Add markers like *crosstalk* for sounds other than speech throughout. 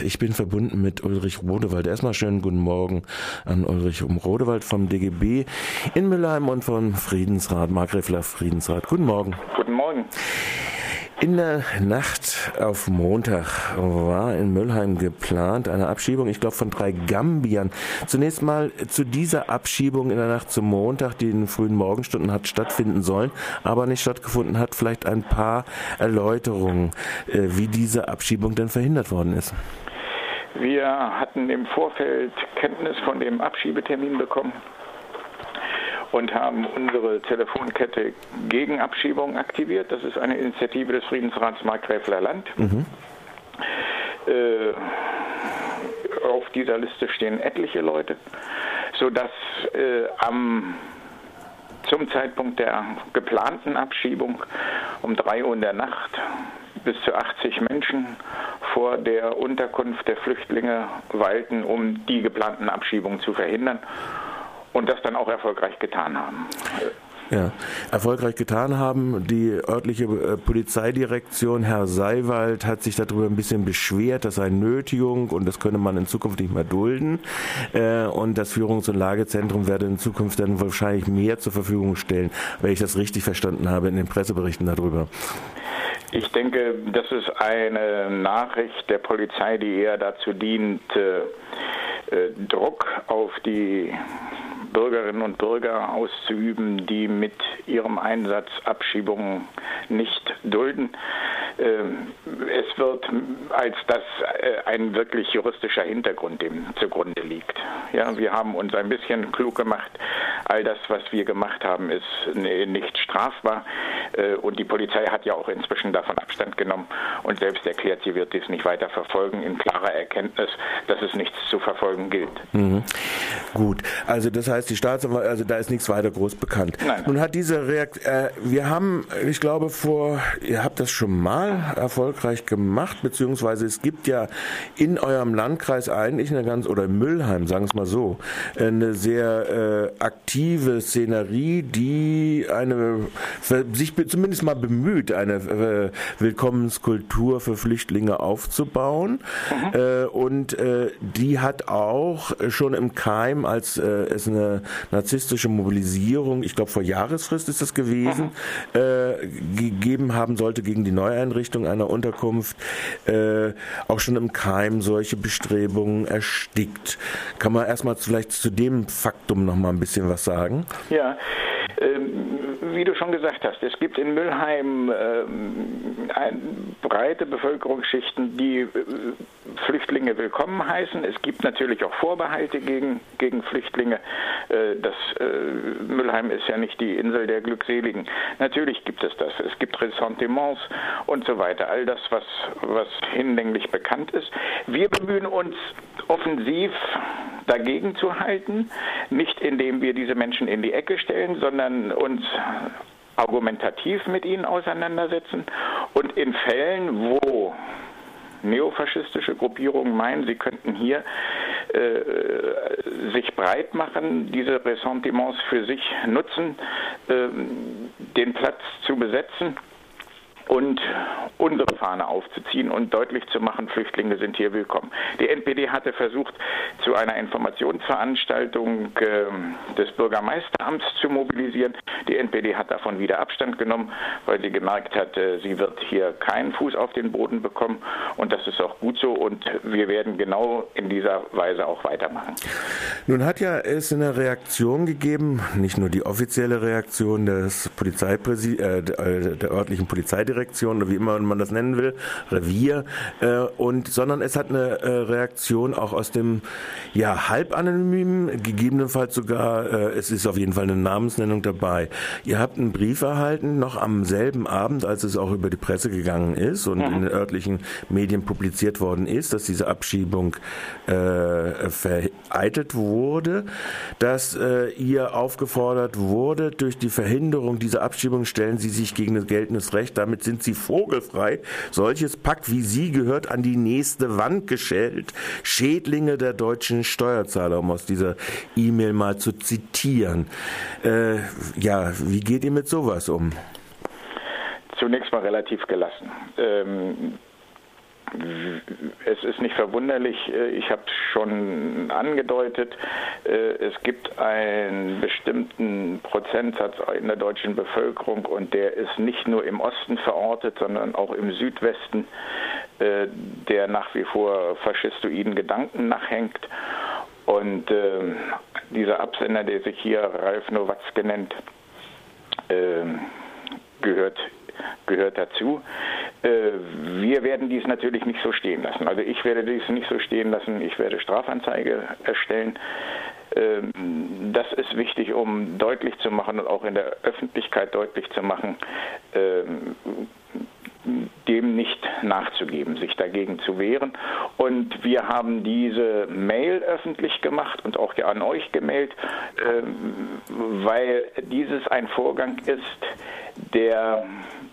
Ich bin verbunden mit Ulrich Rodewald. Erstmal schönen guten Morgen an Ulrich um Rodewald vom DGB in Müllheim und vom Friedensrat, Markgräfler Friedensrat. Guten Morgen. Guten Morgen. In der Nacht auf Montag war in Müllheim geplant eine Abschiebung, ich glaube, von drei Gambiern. Zunächst mal zu dieser Abschiebung in der Nacht zum Montag, die in den frühen Morgenstunden hat stattfinden sollen, aber nicht stattgefunden hat, vielleicht ein paar Erläuterungen, äh, wie diese Abschiebung denn verhindert worden ist. Wir hatten im Vorfeld Kenntnis von dem Abschiebetermin bekommen und haben unsere Telefonkette gegen Abschiebung aktiviert. Das ist eine Initiative des Friedensrats Markgräfler Land. Mhm. Äh, auf dieser Liste stehen etliche Leute, sodass äh, am zum Zeitpunkt der geplanten Abschiebung um 3 Uhr in der Nacht bis zu 80 Menschen vor der Unterkunft der Flüchtlinge weilten, um die geplanten Abschiebungen zu verhindern und das dann auch erfolgreich getan haben. Ja, erfolgreich getan haben. Die örtliche äh, Polizeidirektion, Herr Seiwald, hat sich darüber ein bisschen beschwert, das sei Nötigung und das könne man in Zukunft nicht mehr dulden. Äh, und das Führungs- und Lagezentrum werde in Zukunft dann wahrscheinlich mehr zur Verfügung stellen, wenn ich das richtig verstanden habe in den Presseberichten darüber. Ich denke, das ist eine Nachricht der Polizei, die eher dazu dient, äh, Druck auf die Bürgerinnen und Bürger auszuüben, die mit ihrem Einsatz Abschiebungen nicht dulden. Ähm, es wird als das äh, ein wirklich juristischer Hintergrund dem zugrunde liegt. Ja, wir haben uns ein bisschen klug gemacht. All das, was wir gemacht haben, ist nicht strafbar. Äh, und die Polizei hat ja auch inzwischen davon Abstand genommen und selbst erklärt, sie wird dies nicht weiter verfolgen, in klarer Erkenntnis, dass es nichts zu verfolgen gilt. Mhm. Gut, also das heißt, die Staatsanwaltschaft, also da ist nichts weiter groß bekannt. Nein. Nun hat diese Reaktion, äh, wir haben, ich glaube, vor, ihr habt das schon mal erfolgreich gemacht, beziehungsweise es gibt ja in eurem Landkreis eigentlich eine ganz, oder in Müllheim, sagen wir es mal so, eine sehr äh, aktive Szenerie, die eine, sich zumindest mal bemüht, eine äh, Willkommenskultur für Flüchtlinge aufzubauen. Mhm. Äh, und äh, die hat auch schon im Keim, als äh, es eine narzisstische Mobilisierung, ich glaube vor Jahresfrist ist das gewesen, mhm. Äh, gegeben haben sollte gegen die Neueinrichtung einer Unterkunft, äh, auch schon im Keim solche Bestrebungen erstickt. Kann man erstmal vielleicht zu dem Faktum noch mal ein bisschen was sagen? Ja, wie du schon gesagt hast, es gibt in Müllheim ähm, breite Bevölkerungsschichten, die äh, Flüchtlinge willkommen heißen. Es gibt natürlich auch Vorbehalte gegen, gegen Flüchtlinge. Äh, das, äh, Müllheim ist ja nicht die Insel der Glückseligen. Natürlich gibt es das. Es gibt Ressentiments und so weiter. All das, was, was hinlänglich bekannt ist. Wir bemühen uns offensiv dagegen zu halten, nicht indem wir diese Menschen in die Ecke stellen, sondern uns argumentativ mit ihnen auseinandersetzen. Und in Fällen, wo neofaschistische Gruppierungen meinen, sie könnten hier äh, sich breit machen, diese Ressentiments für sich nutzen, äh, den Platz zu besetzen und unsere Fahne aufzuziehen und deutlich zu machen, Flüchtlinge sind hier willkommen. Die NPD hatte versucht, zu einer Informationsveranstaltung äh, des Bürgermeisteramts zu mobilisieren. Die NPD hat davon wieder Abstand genommen, weil sie gemerkt hat, äh, sie wird hier keinen Fuß auf den Boden bekommen und das ist auch gut so und wir werden genau in dieser Weise auch weitermachen. Nun hat ja es eine Reaktion gegeben, nicht nur die offizielle Reaktion des Polizeipräsi äh, der örtlichen Polizeidirektion, Direktion oder wie immer man das nennen will, Revier, äh, und, sondern es hat eine äh, Reaktion auch aus dem ja, halbanonymen, gegebenenfalls sogar, äh, es ist auf jeden Fall eine Namensnennung dabei. Ihr habt einen Brief erhalten, noch am selben Abend, als es auch über die Presse gegangen ist und mhm. in den örtlichen Medien publiziert worden ist, dass diese Abschiebung äh, vereitelt wurde, dass äh, ihr aufgefordert wurde, durch die Verhinderung dieser Abschiebung stellen Sie sich gegen das geltendes Recht, damit sind sie vogelfrei. Solches Pack wie sie gehört an die nächste Wand geschält. Schädlinge der deutschen Steuerzahler, um aus dieser E-Mail mal zu zitieren. Äh, ja, wie geht ihr mit sowas um? Zunächst mal relativ gelassen. Ähm, es ist nicht verwunderlich, äh, ich habe es schon angedeutet, äh, es gibt einen bestimmten Prozentsatz in der deutschen Bevölkerung und der ist nicht nur im Osten verortet, sondern auch im Südwesten, äh, der nach wie vor faschistoiden Gedanken nachhängt. Und dieser Absender, der sich hier Ralf Nowatzke nennt, gehört gehört dazu. Äh, wir werden dies natürlich nicht so stehen lassen. Also ich werde dies nicht so stehen lassen. Ich werde Strafanzeige erstellen. Ähm, das ist wichtig, um deutlich zu machen und auch in der Öffentlichkeit deutlich zu machen, ähm, dem nicht nachzugeben, sich dagegen zu wehren. Und wir haben diese Mail öffentlich gemacht und auch an euch gemailt, ähm, weil dieses ein Vorgang ist, der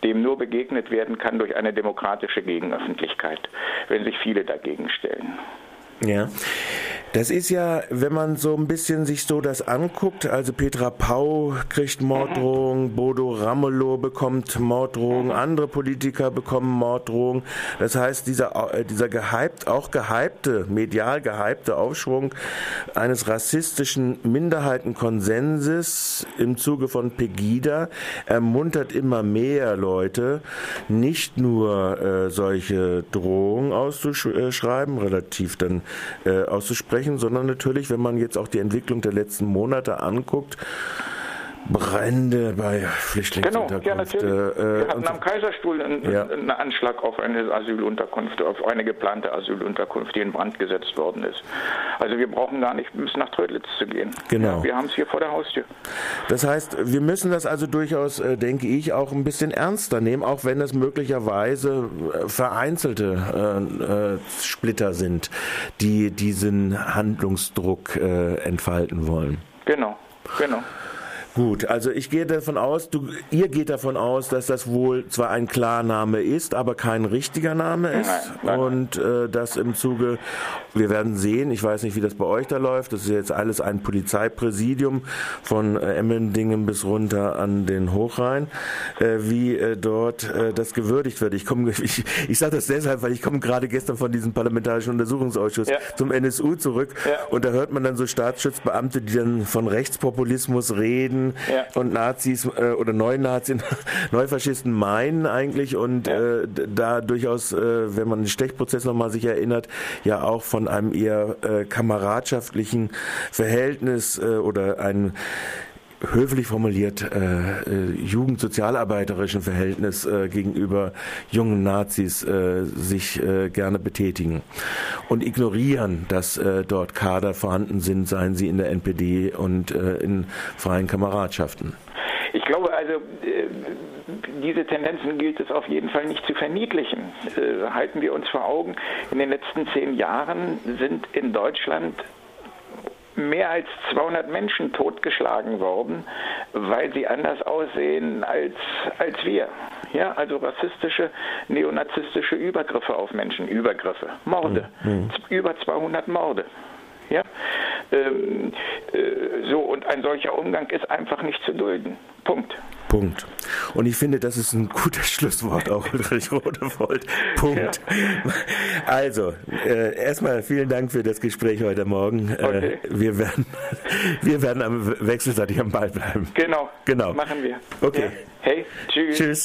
dem nur begegnet werden kann durch eine demokratische Gegenöffentlichkeit, wenn sich viele dagegen stellen. Ja. Das ist ja, wenn man so ein bisschen sich so das anguckt, also Petra Pau kriegt Morddrohungen, mhm. Bodo Ramelow bekommt Morddrohungen, mhm. andere Politiker bekommen Morddrohungen. Das heißt, dieser, äh, dieser gehypt, auch gehypte, medial gehypte Aufschwung eines rassistischen Minderheitenkonsenses im Zuge von Pegida ermuntert immer mehr Leute, nicht nur äh, solche Drohungen auszuschreiben, relativ dann äh, auszusprechen, sondern natürlich, wenn man jetzt auch die Entwicklung der letzten Monate anguckt, Brände bei Flüchtlingsunterkünften. Genau, ja, natürlich. Äh, Wir hatten am Kaiserstuhl einen, ja. einen, Anschlag auf eine Asylunterkunft, auf eine geplante Asylunterkunft, die in Brand gesetzt worden ist. Also wir brauchen gar nicht bis nach Trödlitz zu gehen. Genau. Wir haben es hier vor der Haustür. Das heißt, wir müssen das also durchaus, äh, denke ich, auch ein bisschen ernster nehmen, auch wenn es möglicherweise äh, vereinzelte äh, äh, Splitter sind, die diesen Handlungsdruck äh, entfalten wollen. Genau, genau. Gut, also ich gehe davon aus, du, ihr geht davon aus, dass das wohl zwar ein Klarname ist, aber kein richtiger Name ist. Nein, nein. Und äh, das im Zuge, wir werden sehen, ich weiß nicht, wie das bei euch da läuft, das ist jetzt alles ein Polizeipräsidium von äh, Emmendingen bis runter an den Hochrhein, äh, wie äh, dort äh, das gewürdigt wird. Ich komme, *laughs* ich, ich sage das deshalb, weil ich komme gerade gestern von diesem parlamentarischen Untersuchungsausschuss ja. zum NSU zurück ja. und da hört man dann so Staatsschutzbeamte, die dann von Rechtspopulismus reden ja. und Nazis äh, oder Neunazis, *laughs* Neufaschisten meinen eigentlich und ja. äh, da durchaus, äh, wenn man den Stechprozess nochmal sich erinnert, ja auch von einem eher äh, kameradschaftlichen Verhältnis äh, oder einem höflich formuliert äh, äh, jugendsozialarbeiterischen Verhältnis äh, gegenüber jungen Nazis äh, sich äh, gerne betätigen und ignorieren, dass äh, dort Kader vorhanden sind, seien sie in der NPD und äh, in freien Kameradschaften. Ich glaube also, äh, diese Tendenzen gilt es auf jeden Fall nicht zu verniedlichen. Äh, halten wir uns vor Augen, in den letzten zehn Jahren sind in Deutschland mehr als 200 Menschen totgeschlagen worden, weil sie anders aussehen als, als wir. Ja, also rassistische, neonazistische Übergriffe auf Menschen, Übergriffe, Morde, mhm. über 200 Morde. Ja, ähm, äh, so und ein solcher Umgang ist einfach nicht zu dulden. Punkt. Punkt. Und ich finde, das ist ein gutes *laughs* Schlusswort auch, Ulrich Rodefold. Punkt. Ja. Also, äh, erstmal vielen Dank für das Gespräch heute Morgen. Äh, okay. Äh, wir, werden, *laughs* wir werden am wechselseitig am Ball bleiben. Genau. Genau. Machen wir. Okay. Ja. Hey, tschüss. Tschüss.